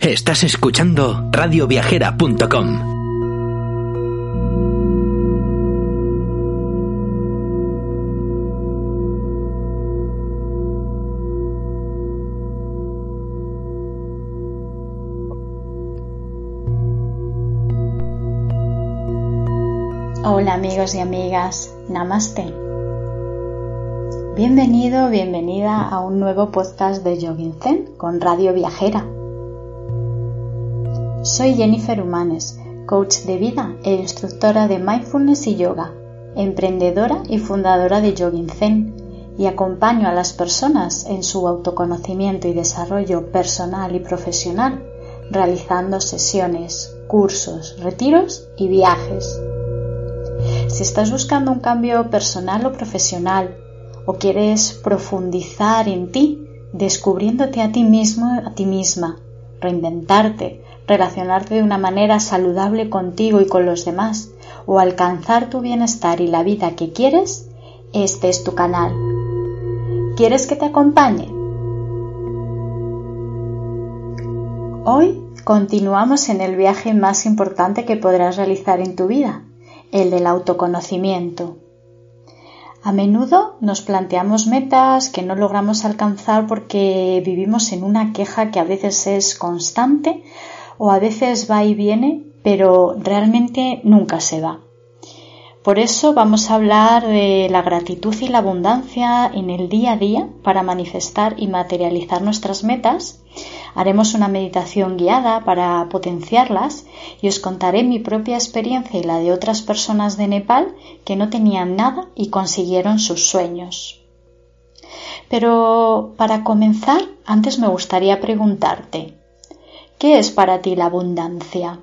Estás escuchando radioviajera.com. Hola amigos y amigas, Namaste. Bienvenido, bienvenida a un nuevo podcast de Zen con Radio Viajera. Soy Jennifer Humanes, coach de vida e instructora de mindfulness y yoga, emprendedora y fundadora de Yogin Zen y acompaño a las personas en su autoconocimiento y desarrollo personal y profesional realizando sesiones, cursos, retiros y viajes. Si estás buscando un cambio personal o profesional o quieres profundizar en ti, descubriéndote a ti mismo, a ti misma, reinventarte, relacionarte de una manera saludable contigo y con los demás, o alcanzar tu bienestar y la vida que quieres, este es tu canal. ¿Quieres que te acompañe? Hoy continuamos en el viaje más importante que podrás realizar en tu vida, el del autoconocimiento. A menudo nos planteamos metas que no logramos alcanzar porque vivimos en una queja que a veces es constante o a veces va y viene, pero realmente nunca se va. Por eso vamos a hablar de la gratitud y la abundancia en el día a día para manifestar y materializar nuestras metas. Haremos una meditación guiada para potenciarlas y os contaré mi propia experiencia y la de otras personas de Nepal que no tenían nada y consiguieron sus sueños. Pero para comenzar, antes me gustaría preguntarte, ¿Qué es para ti la abundancia?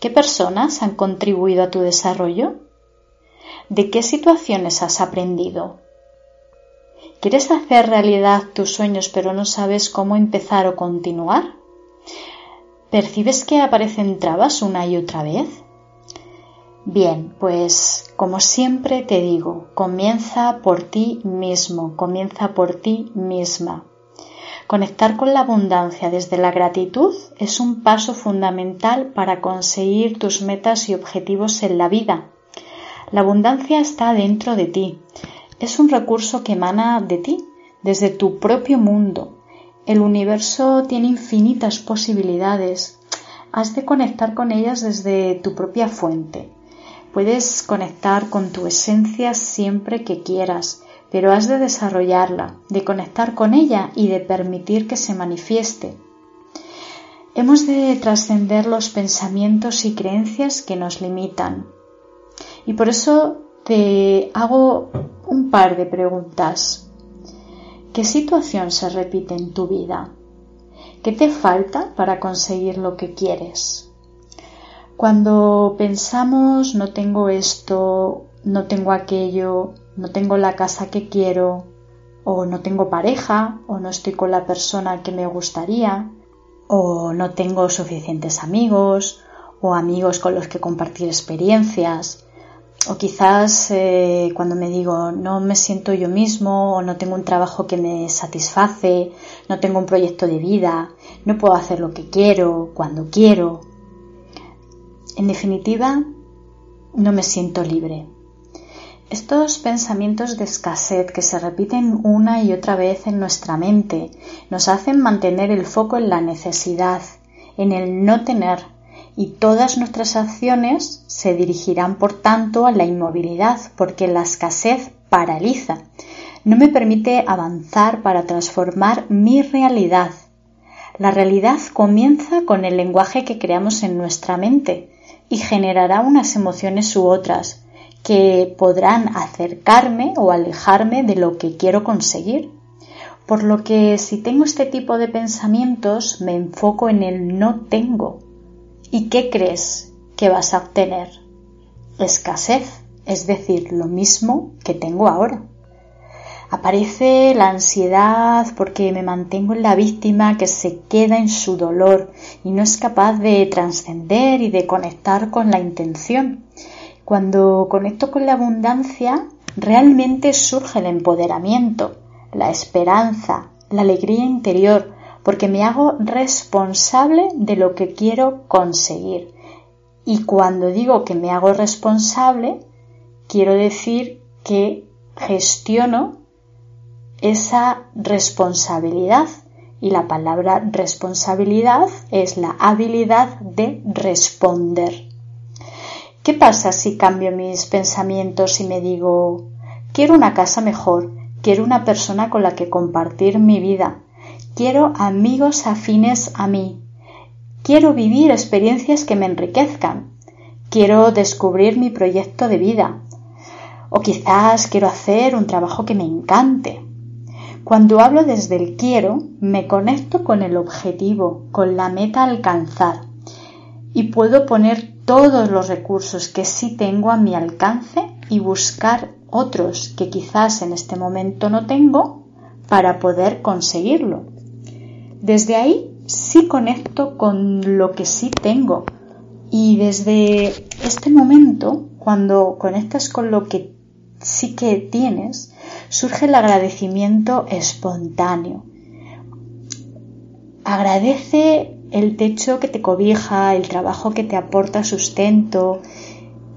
¿Qué personas han contribuido a tu desarrollo? ¿De qué situaciones has aprendido? ¿Quieres hacer realidad tus sueños pero no sabes cómo empezar o continuar? ¿Percibes que aparecen trabas una y otra vez? Bien, pues como siempre te digo, comienza por ti mismo, comienza por ti misma. Conectar con la abundancia desde la gratitud es un paso fundamental para conseguir tus metas y objetivos en la vida. La abundancia está dentro de ti. Es un recurso que emana de ti, desde tu propio mundo. El universo tiene infinitas posibilidades. Has de conectar con ellas desde tu propia fuente. Puedes conectar con tu esencia siempre que quieras pero has de desarrollarla, de conectar con ella y de permitir que se manifieste. Hemos de trascender los pensamientos y creencias que nos limitan. Y por eso te hago un par de preguntas. ¿Qué situación se repite en tu vida? ¿Qué te falta para conseguir lo que quieres? Cuando pensamos no tengo esto, no tengo aquello, no tengo la casa que quiero, o no tengo pareja, o no estoy con la persona que me gustaría, o no tengo suficientes amigos, o amigos con los que compartir experiencias, o quizás eh, cuando me digo no me siento yo mismo, o no tengo un trabajo que me satisface, no tengo un proyecto de vida, no puedo hacer lo que quiero, cuando quiero. En definitiva, no me siento libre. Estos pensamientos de escasez que se repiten una y otra vez en nuestra mente nos hacen mantener el foco en la necesidad, en el no tener, y todas nuestras acciones se dirigirán por tanto a la inmovilidad, porque la escasez paraliza, no me permite avanzar para transformar mi realidad. La realidad comienza con el lenguaje que creamos en nuestra mente y generará unas emociones u otras, que podrán acercarme o alejarme de lo que quiero conseguir. Por lo que si tengo este tipo de pensamientos, me enfoco en el no tengo. ¿Y qué crees que vas a obtener? Escasez, es decir, lo mismo que tengo ahora. Aparece la ansiedad porque me mantengo en la víctima que se queda en su dolor y no es capaz de trascender y de conectar con la intención. Cuando conecto con la abundancia, realmente surge el empoderamiento, la esperanza, la alegría interior, porque me hago responsable de lo que quiero conseguir. Y cuando digo que me hago responsable, quiero decir que gestiono esa responsabilidad. Y la palabra responsabilidad es la habilidad de responder. ¿Qué pasa si cambio mis pensamientos y me digo, quiero una casa mejor, quiero una persona con la que compartir mi vida, quiero amigos afines a mí, quiero vivir experiencias que me enriquezcan, quiero descubrir mi proyecto de vida, o quizás quiero hacer un trabajo que me encante, cuando hablo desde el quiero, me conecto con el objetivo, con la meta a alcanzar y puedo poner todos los recursos que sí tengo a mi alcance y buscar otros que quizás en este momento no tengo para poder conseguirlo. Desde ahí sí conecto con lo que sí tengo y desde este momento, cuando conectas con lo que sí que tienes, surge el agradecimiento espontáneo. Agradece el techo que te cobija, el trabajo que te aporta sustento,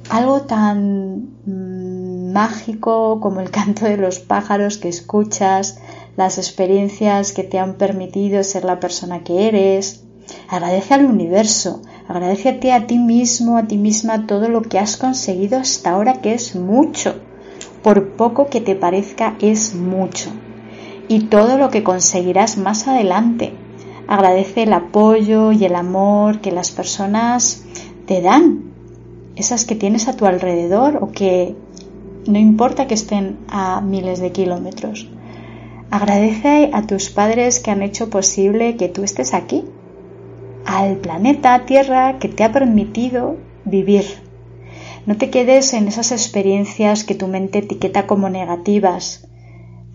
algo tan mm, mágico como el canto de los pájaros que escuchas, las experiencias que te han permitido ser la persona que eres. Agradece al universo, agradecete a ti mismo, a ti misma todo lo que has conseguido hasta ahora, que es mucho por poco que te parezca es mucho. Y todo lo que conseguirás más adelante. Agradece el apoyo y el amor que las personas te dan, esas que tienes a tu alrededor o que no importa que estén a miles de kilómetros. Agradece a tus padres que han hecho posible que tú estés aquí, al planeta Tierra que te ha permitido vivir no te quedes en esas experiencias que tu mente etiqueta como negativas.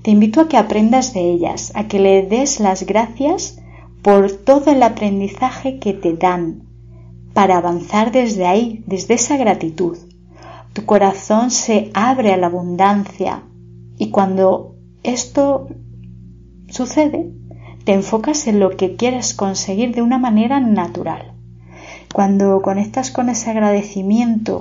Te invito a que aprendas de ellas, a que le des las gracias por todo el aprendizaje que te dan, para avanzar desde ahí, desde esa gratitud. Tu corazón se abre a la abundancia y cuando esto sucede, te enfocas en lo que quieres conseguir de una manera natural. Cuando conectas con ese agradecimiento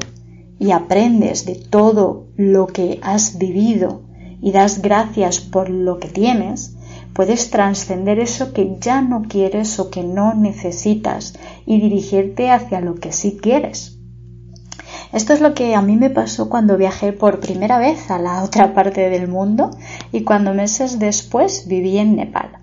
y aprendes de todo lo que has vivido y das gracias por lo que tienes, puedes trascender eso que ya no quieres o que no necesitas y dirigirte hacia lo que sí quieres. Esto es lo que a mí me pasó cuando viajé por primera vez a la otra parte del mundo y cuando meses después viví en Nepal.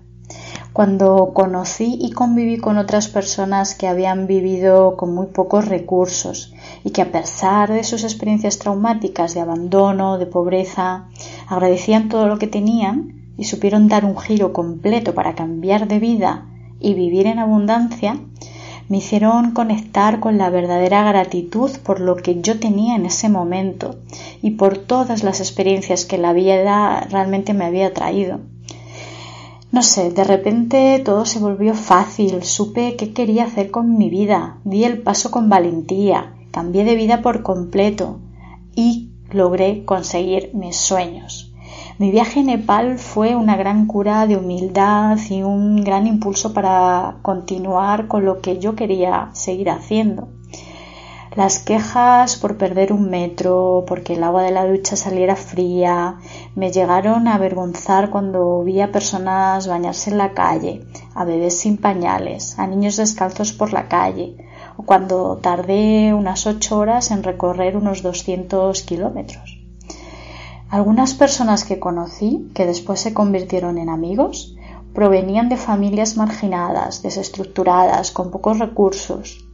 Cuando conocí y conviví con otras personas que habían vivido con muy pocos recursos y que a pesar de sus experiencias traumáticas de abandono, de pobreza, agradecían todo lo que tenían y supieron dar un giro completo para cambiar de vida y vivir en abundancia, me hicieron conectar con la verdadera gratitud por lo que yo tenía en ese momento y por todas las experiencias que la vida realmente me había traído. No sé, de repente todo se volvió fácil, supe qué quería hacer con mi vida, di el paso con valentía, cambié de vida por completo y logré conseguir mis sueños. Mi viaje a Nepal fue una gran cura de humildad y un gran impulso para continuar con lo que yo quería seguir haciendo. Las quejas por perder un metro, porque el agua de la ducha saliera fría, me llegaron a avergonzar cuando vi a personas bañarse en la calle, a bebés sin pañales, a niños descalzos por la calle, cuando tardé unas ocho horas en recorrer unos 200 kilómetros. Algunas personas que conocí, que después se convirtieron en amigos, provenían de familias marginadas, desestructuradas, con pocos recursos.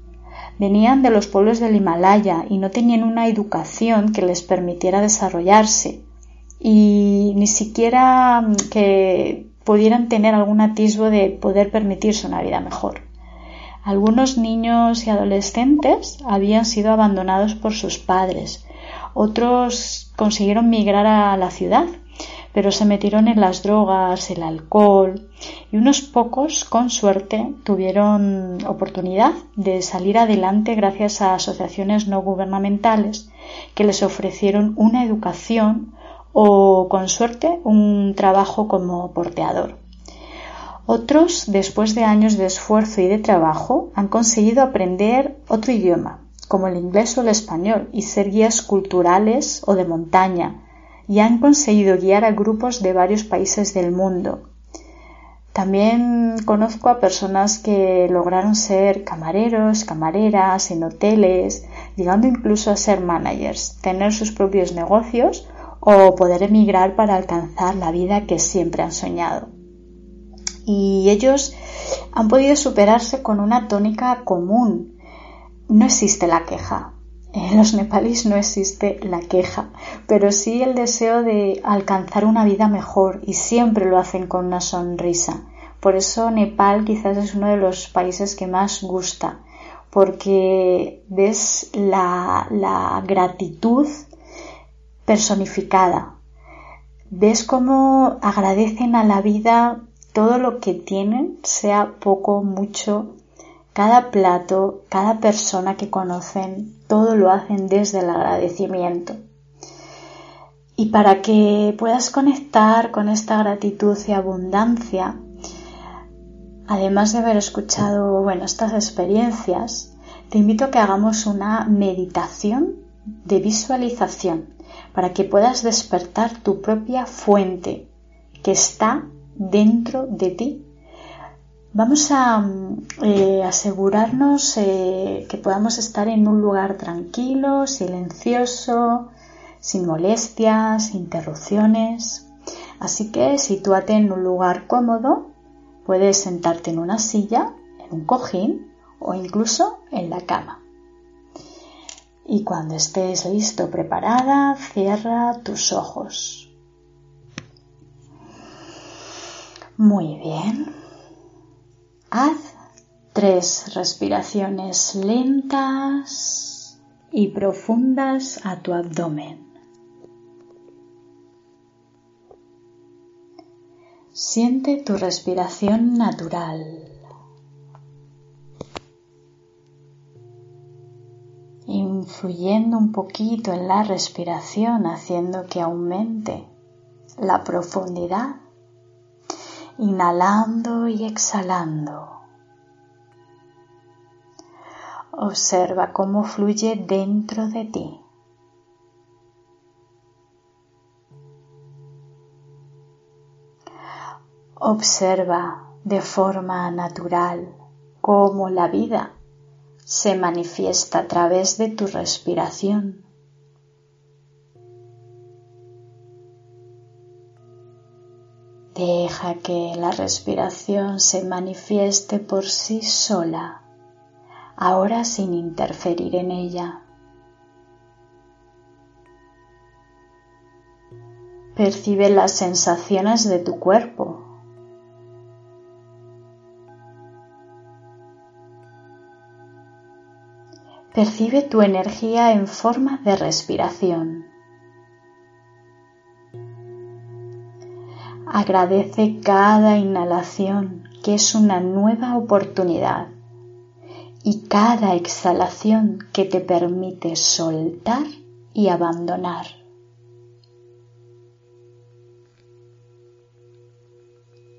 Venían de los pueblos del Himalaya y no tenían una educación que les permitiera desarrollarse y ni siquiera que pudieran tener algún atisbo de poder permitirse una vida mejor. Algunos niños y adolescentes habían sido abandonados por sus padres, otros consiguieron migrar a la ciudad, pero se metieron en las drogas, el alcohol, y unos pocos, con suerte, tuvieron oportunidad de salir adelante gracias a asociaciones no gubernamentales que les ofrecieron una educación o, con suerte, un trabajo como porteador. Otros, después de años de esfuerzo y de trabajo, han conseguido aprender otro idioma, como el inglés o el español, y ser guías culturales o de montaña, y han conseguido guiar a grupos de varios países del mundo. También conozco a personas que lograron ser camareros, camareras en hoteles, llegando incluso a ser managers, tener sus propios negocios o poder emigrar para alcanzar la vida que siempre han soñado y ellos han podido superarse con una tónica común. No existe la queja. En los nepalíes no existe la queja, pero sí el deseo de alcanzar una vida mejor y siempre lo hacen con una sonrisa. Por eso Nepal quizás es uno de los países que más gusta, porque ves la, la gratitud personificada. Ves cómo agradecen a la vida todo lo que tienen, sea poco, mucho, cada plato, cada persona que conocen, todo lo hacen desde el agradecimiento. Y para que puedas conectar con esta gratitud y abundancia, además de haber escuchado bueno, estas experiencias, te invito a que hagamos una meditación de visualización para que puedas despertar tu propia fuente que está dentro de ti. Vamos a asegurarnos eh, que podamos estar en un lugar tranquilo, silencioso, sin molestias, interrupciones. Así que sitúate en un lugar cómodo, puedes sentarte en una silla, en un cojín o incluso en la cama. Y cuando estés listo, preparada, cierra tus ojos. Muy bien. Haz tres respiraciones lentas y profundas a tu abdomen. Siente tu respiración natural. Influyendo un poquito en la respiración, haciendo que aumente la profundidad inhalando y exhalando. Observa cómo fluye dentro de ti. Observa de forma natural cómo la vida se manifiesta a través de tu respiración. Deja que la respiración se manifieste por sí sola, ahora sin interferir en ella. Percibe las sensaciones de tu cuerpo. Percibe tu energía en forma de respiración. Agradece cada inhalación que es una nueva oportunidad y cada exhalación que te permite soltar y abandonar.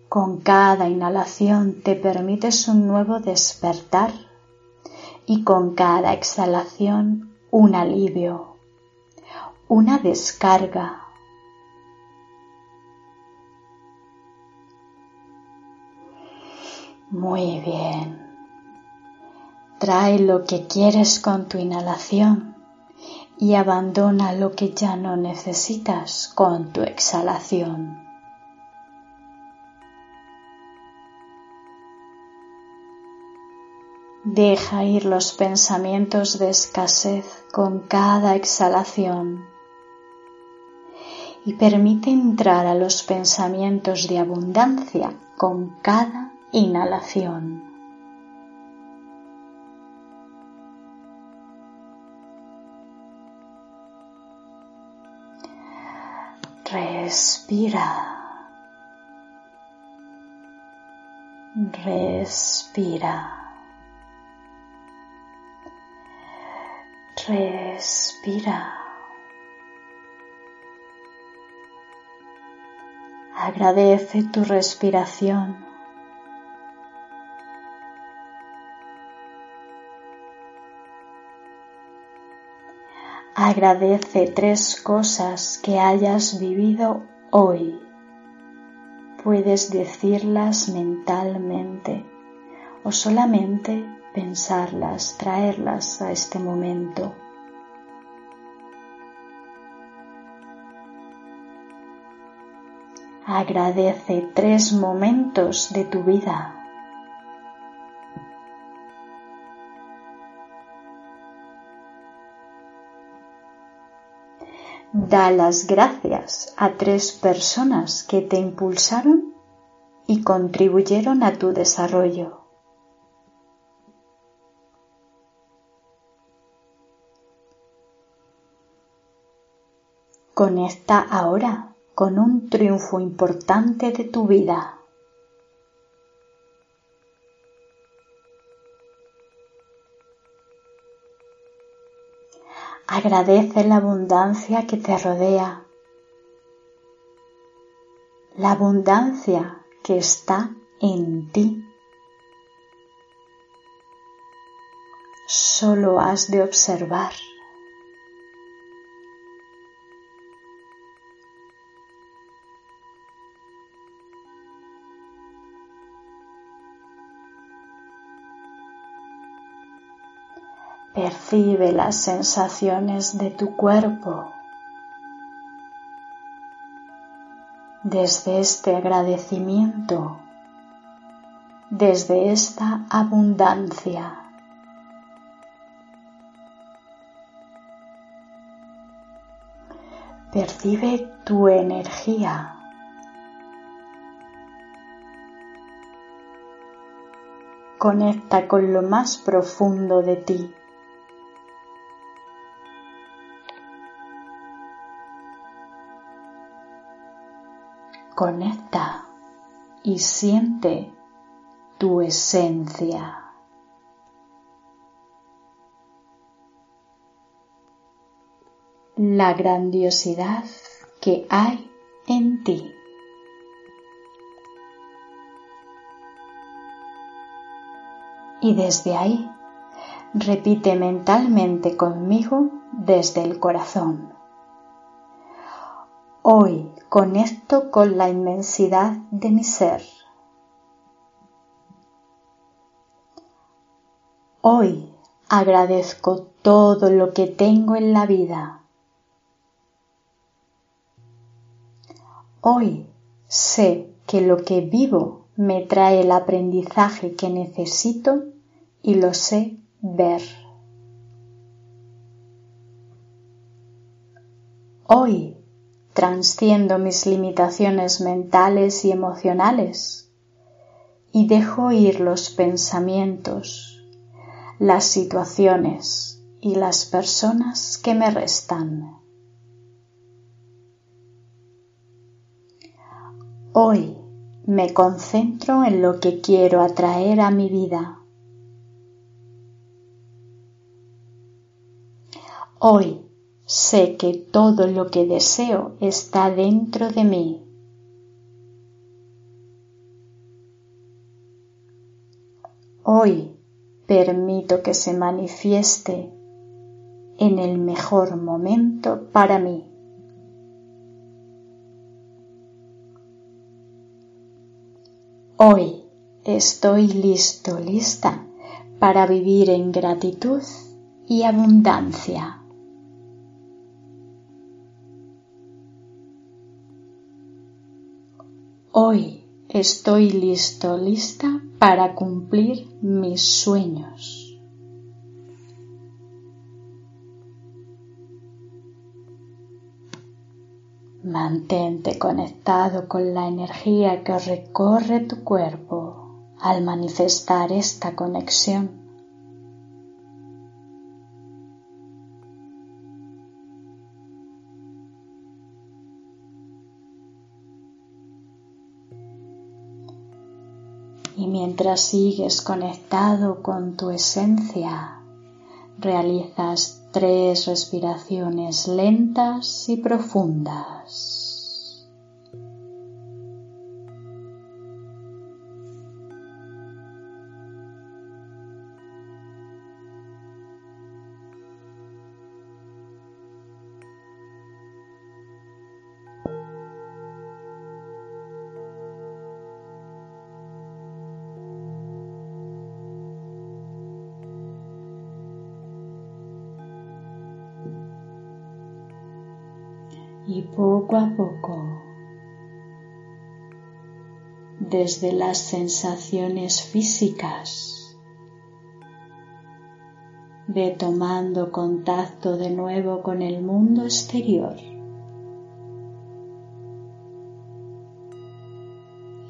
Con cada inhalación te permites un nuevo despertar y con cada exhalación un alivio, una descarga, Muy bien. Trae lo que quieres con tu inhalación y abandona lo que ya no necesitas con tu exhalación. Deja ir los pensamientos de escasez con cada exhalación y permite entrar a los pensamientos de abundancia con cada inhalación. Respira. Respira. Respira. Agradece tu respiración. Agradece tres cosas que hayas vivido hoy. Puedes decirlas mentalmente o solamente pensarlas, traerlas a este momento. Agradece tres momentos de tu vida. Da las gracias a tres personas que te impulsaron y contribuyeron a tu desarrollo. Conecta ahora con un triunfo importante de tu vida. Agradece la abundancia que te rodea, la abundancia que está en ti. Solo has de observar. Percibe las sensaciones de tu cuerpo. Desde este agradecimiento, desde esta abundancia. Percibe tu energía. Conecta con lo más profundo de ti. Conecta y siente tu esencia. La grandiosidad que hay en ti. Y desde ahí repite mentalmente conmigo desde el corazón. Hoy conecto con la inmensidad de mi ser. Hoy agradezco todo lo que tengo en la vida. Hoy sé que lo que vivo me trae el aprendizaje que necesito y lo sé ver. Hoy transciendo mis limitaciones mentales y emocionales y dejo ir los pensamientos, las situaciones y las personas que me restan. Hoy me concentro en lo que quiero atraer a mi vida. Hoy Sé que todo lo que deseo está dentro de mí. Hoy permito que se manifieste en el mejor momento para mí. Hoy estoy listo, lista para vivir en gratitud y abundancia. Hoy estoy listo, lista para cumplir mis sueños. Mantente conectado con la energía que recorre tu cuerpo al manifestar esta conexión. Mientras sigues conectado con tu esencia, realizas tres respiraciones lentas y profundas. Desde las sensaciones físicas, ve tomando contacto de nuevo con el mundo exterior.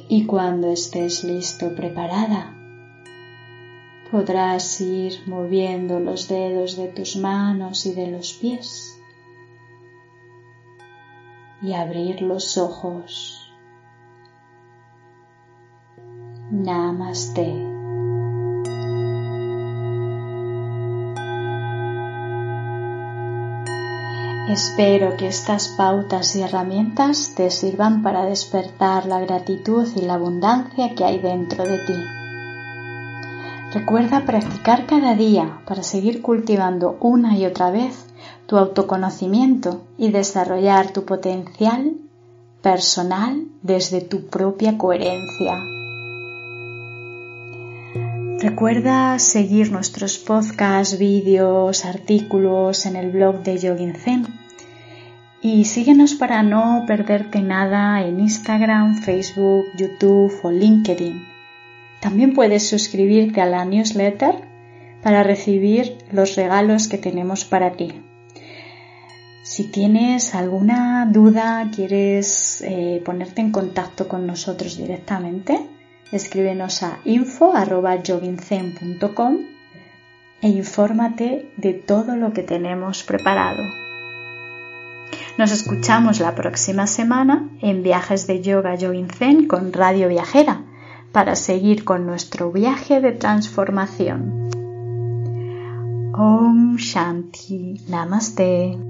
Y cuando estés listo, preparada, podrás ir moviendo los dedos de tus manos y de los pies y abrir los ojos. Namaste. Espero que estas pautas y herramientas te sirvan para despertar la gratitud y la abundancia que hay dentro de ti. Recuerda practicar cada día para seguir cultivando una y otra vez tu autoconocimiento y desarrollar tu potencial personal desde tu propia coherencia. Recuerda seguir nuestros podcasts, vídeos, artículos en el blog de Yogin Zen y síguenos para no perderte nada en Instagram, Facebook, YouTube o LinkedIn. También puedes suscribirte a la newsletter para recibir los regalos que tenemos para ti. Si tienes alguna duda, quieres eh, ponerte en contacto con nosotros directamente, escríbenos a info.joginzen.com e infórmate de todo lo que tenemos preparado. Nos escuchamos la próxima semana en Viajes de Yoga Zen con Radio Viajera para seguir con nuestro viaje de transformación. Om Shanti Namaste.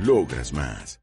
Logras más.